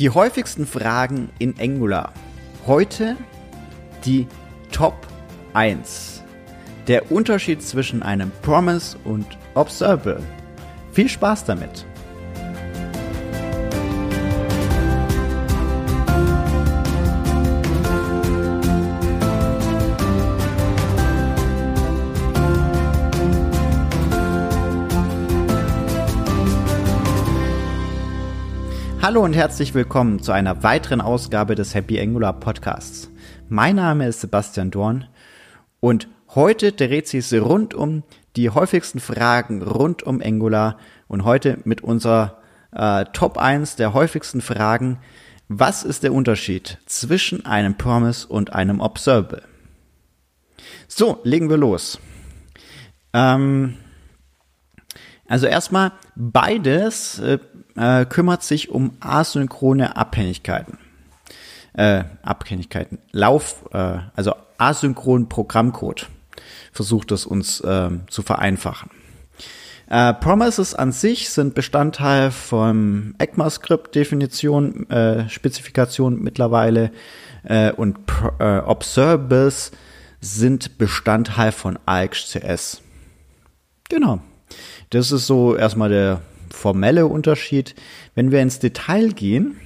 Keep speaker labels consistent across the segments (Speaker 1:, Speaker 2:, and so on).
Speaker 1: Die häufigsten Fragen in Angular. Heute die Top 1. Der Unterschied zwischen einem Promise und Observable. Viel Spaß damit! Hallo und herzlich willkommen zu einer weiteren Ausgabe des Happy Angular Podcasts. Mein Name ist Sebastian Dorn und heute dreht sich rund um die häufigsten Fragen rund um Angular und heute mit unserer äh, Top 1 der häufigsten Fragen. Was ist der Unterschied zwischen einem Promise und einem Observable? So, legen wir los. Ähm, also erstmal, beides äh, äh, kümmert sich um asynchrone Abhängigkeiten. Äh, Abhängigkeiten. Lauf, äh, also asynchronen Programmcode versucht es uns äh, zu vereinfachen. Äh, Promises an sich sind Bestandteil vom ECMAScript-Definition, äh, Spezifikation mittlerweile äh, und Pro äh, Observables sind Bestandteil von AXCS. Genau. Das ist so erstmal der formelle Unterschied. Wenn wir ins Detail gehen,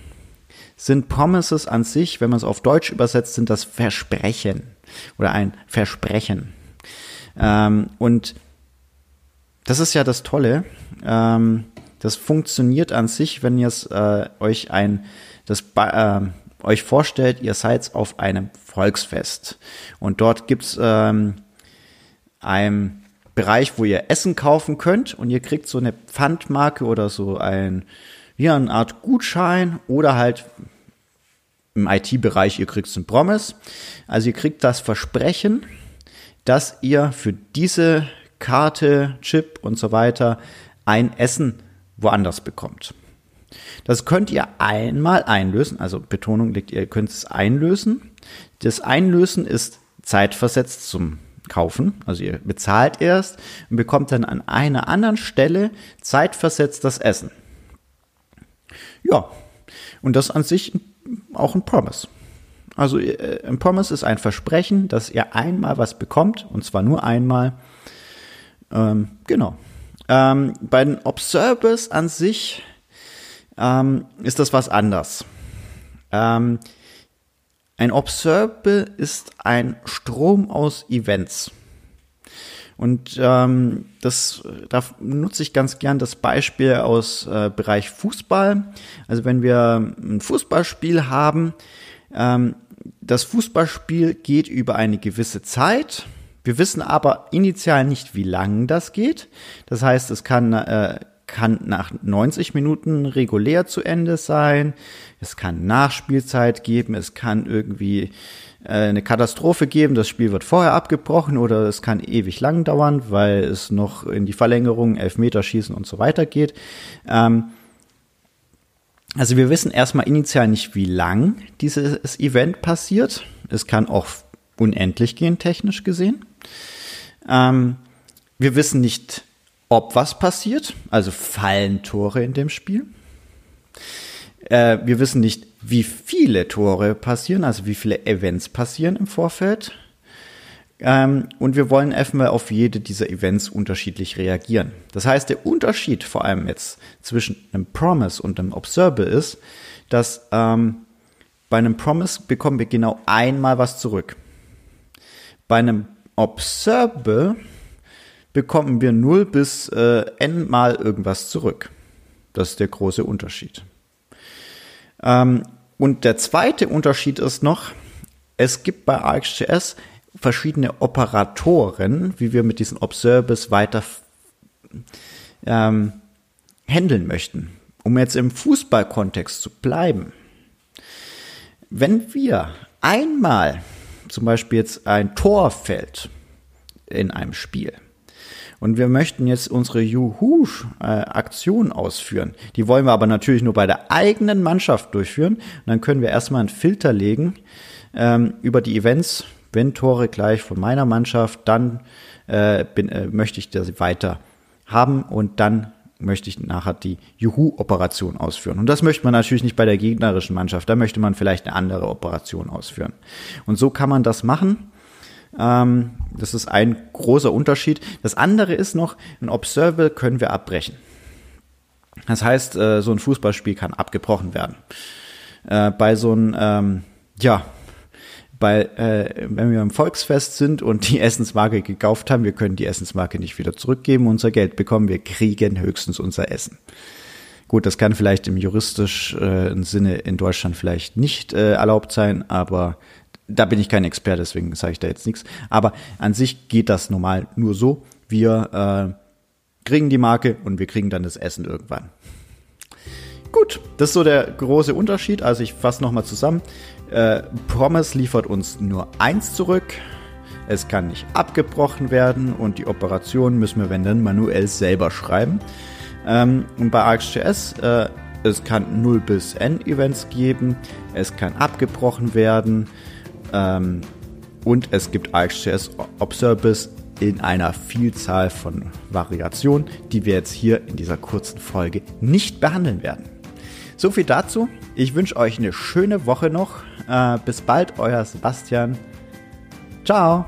Speaker 1: sind Promises an sich, wenn man es auf Deutsch übersetzt, sind das Versprechen oder ein Versprechen. Ähm, und das ist ja das Tolle. Ähm, das funktioniert an sich, wenn ihr äh, euch ein das äh, euch vorstellt, ihr seid auf einem Volksfest und dort gibt's ähm, ein Bereich, wo ihr Essen kaufen könnt und ihr kriegt so eine Pfandmarke oder so ein, ja, eine Art Gutschein oder halt im IT-Bereich, ihr kriegt ein Promise. Also ihr kriegt das Versprechen, dass ihr für diese Karte, Chip und so weiter ein Essen woanders bekommt. Das könnt ihr einmal einlösen, also Betonung liegt, ihr könnt es einlösen. Das Einlösen ist zeitversetzt zum kaufen. Also ihr bezahlt erst und bekommt dann an einer anderen Stelle zeitversetzt das Essen. Ja, und das an sich auch ein Promise. Also äh, ein Promise ist ein Versprechen, dass ihr einmal was bekommt, und zwar nur einmal. Ähm, genau. Ähm, bei den Observers an sich ähm, ist das was anders. Ein Observable ist ein Strom aus Events. Und ähm, das, da nutze ich ganz gern das Beispiel aus äh, Bereich Fußball. Also wenn wir ein Fußballspiel haben, ähm, das Fußballspiel geht über eine gewisse Zeit. Wir wissen aber initial nicht, wie lang das geht. Das heißt, es kann äh, kann nach 90 Minuten regulär zu Ende sein. Es kann Nachspielzeit geben. Es kann irgendwie äh, eine Katastrophe geben. Das Spiel wird vorher abgebrochen oder es kann ewig lang dauern, weil es noch in die Verlängerung, Elfmeterschießen und so weiter geht. Ähm, also wir wissen erstmal initial nicht, wie lang dieses Event passiert. Es kann auch unendlich gehen, technisch gesehen. Ähm, wir wissen nicht, ob was passiert, also fallen Tore in dem Spiel. Äh, wir wissen nicht, wie viele Tore passieren, also wie viele Events passieren im Vorfeld. Ähm, und wir wollen erstmal auf jede dieser Events unterschiedlich reagieren. Das heißt, der Unterschied vor allem jetzt zwischen einem Promise und einem Observable ist, dass ähm, bei einem Promise bekommen wir genau einmal was zurück. Bei einem Observable bekommen wir 0 bis äh, n mal irgendwas zurück. Das ist der große Unterschied. Ähm, und der zweite Unterschied ist noch, es gibt bei ArcGIS verschiedene Operatoren, wie wir mit diesen Observables weiter ähm, handeln möchten. Um jetzt im Fußballkontext zu bleiben. Wenn wir einmal zum Beispiel jetzt ein Tor fällt in einem Spiel, und wir möchten jetzt unsere Juhu-Aktion ausführen. Die wollen wir aber natürlich nur bei der eigenen Mannschaft durchführen. Und dann können wir erstmal einen Filter legen ähm, über die Events. Wenn Tore gleich von meiner Mannschaft, dann äh, bin, äh, möchte ich das weiter haben und dann möchte ich nachher die Juhu-Operation ausführen. Und das möchte man natürlich nicht bei der gegnerischen Mannschaft. Da möchte man vielleicht eine andere Operation ausführen. Und so kann man das machen. Ähm, das ist ein großer Unterschied. Das andere ist noch, ein Observable können wir abbrechen. Das heißt, äh, so ein Fußballspiel kann abgebrochen werden. Äh, bei so einem, ähm, ja, bei, äh, wenn wir im Volksfest sind und die Essensmarke gekauft haben, wir können die Essensmarke nicht wieder zurückgeben, unser Geld bekommen, wir kriegen höchstens unser Essen. Gut, das kann vielleicht im juristischen Sinne in Deutschland vielleicht nicht erlaubt sein, aber da bin ich kein Experte, deswegen sage ich da jetzt nichts. Aber an sich geht das normal nur so. Wir äh, kriegen die Marke und wir kriegen dann das Essen irgendwann. Gut, das ist so der große Unterschied. Also ich fasse nochmal zusammen. Äh, Promise liefert uns nur eins zurück. Es kann nicht abgebrochen werden und die Operation müssen wir, wenn dann, manuell selber schreiben. Ähm, und bei ArcGIS, äh, es kann 0 bis N Events geben, es kann abgebrochen werden ähm, und es gibt ArcGIS Observables in einer Vielzahl von Variationen, die wir jetzt hier in dieser kurzen Folge nicht behandeln werden. So viel dazu. Ich wünsche euch eine schöne Woche noch. Äh, bis bald, euer Sebastian. Ciao.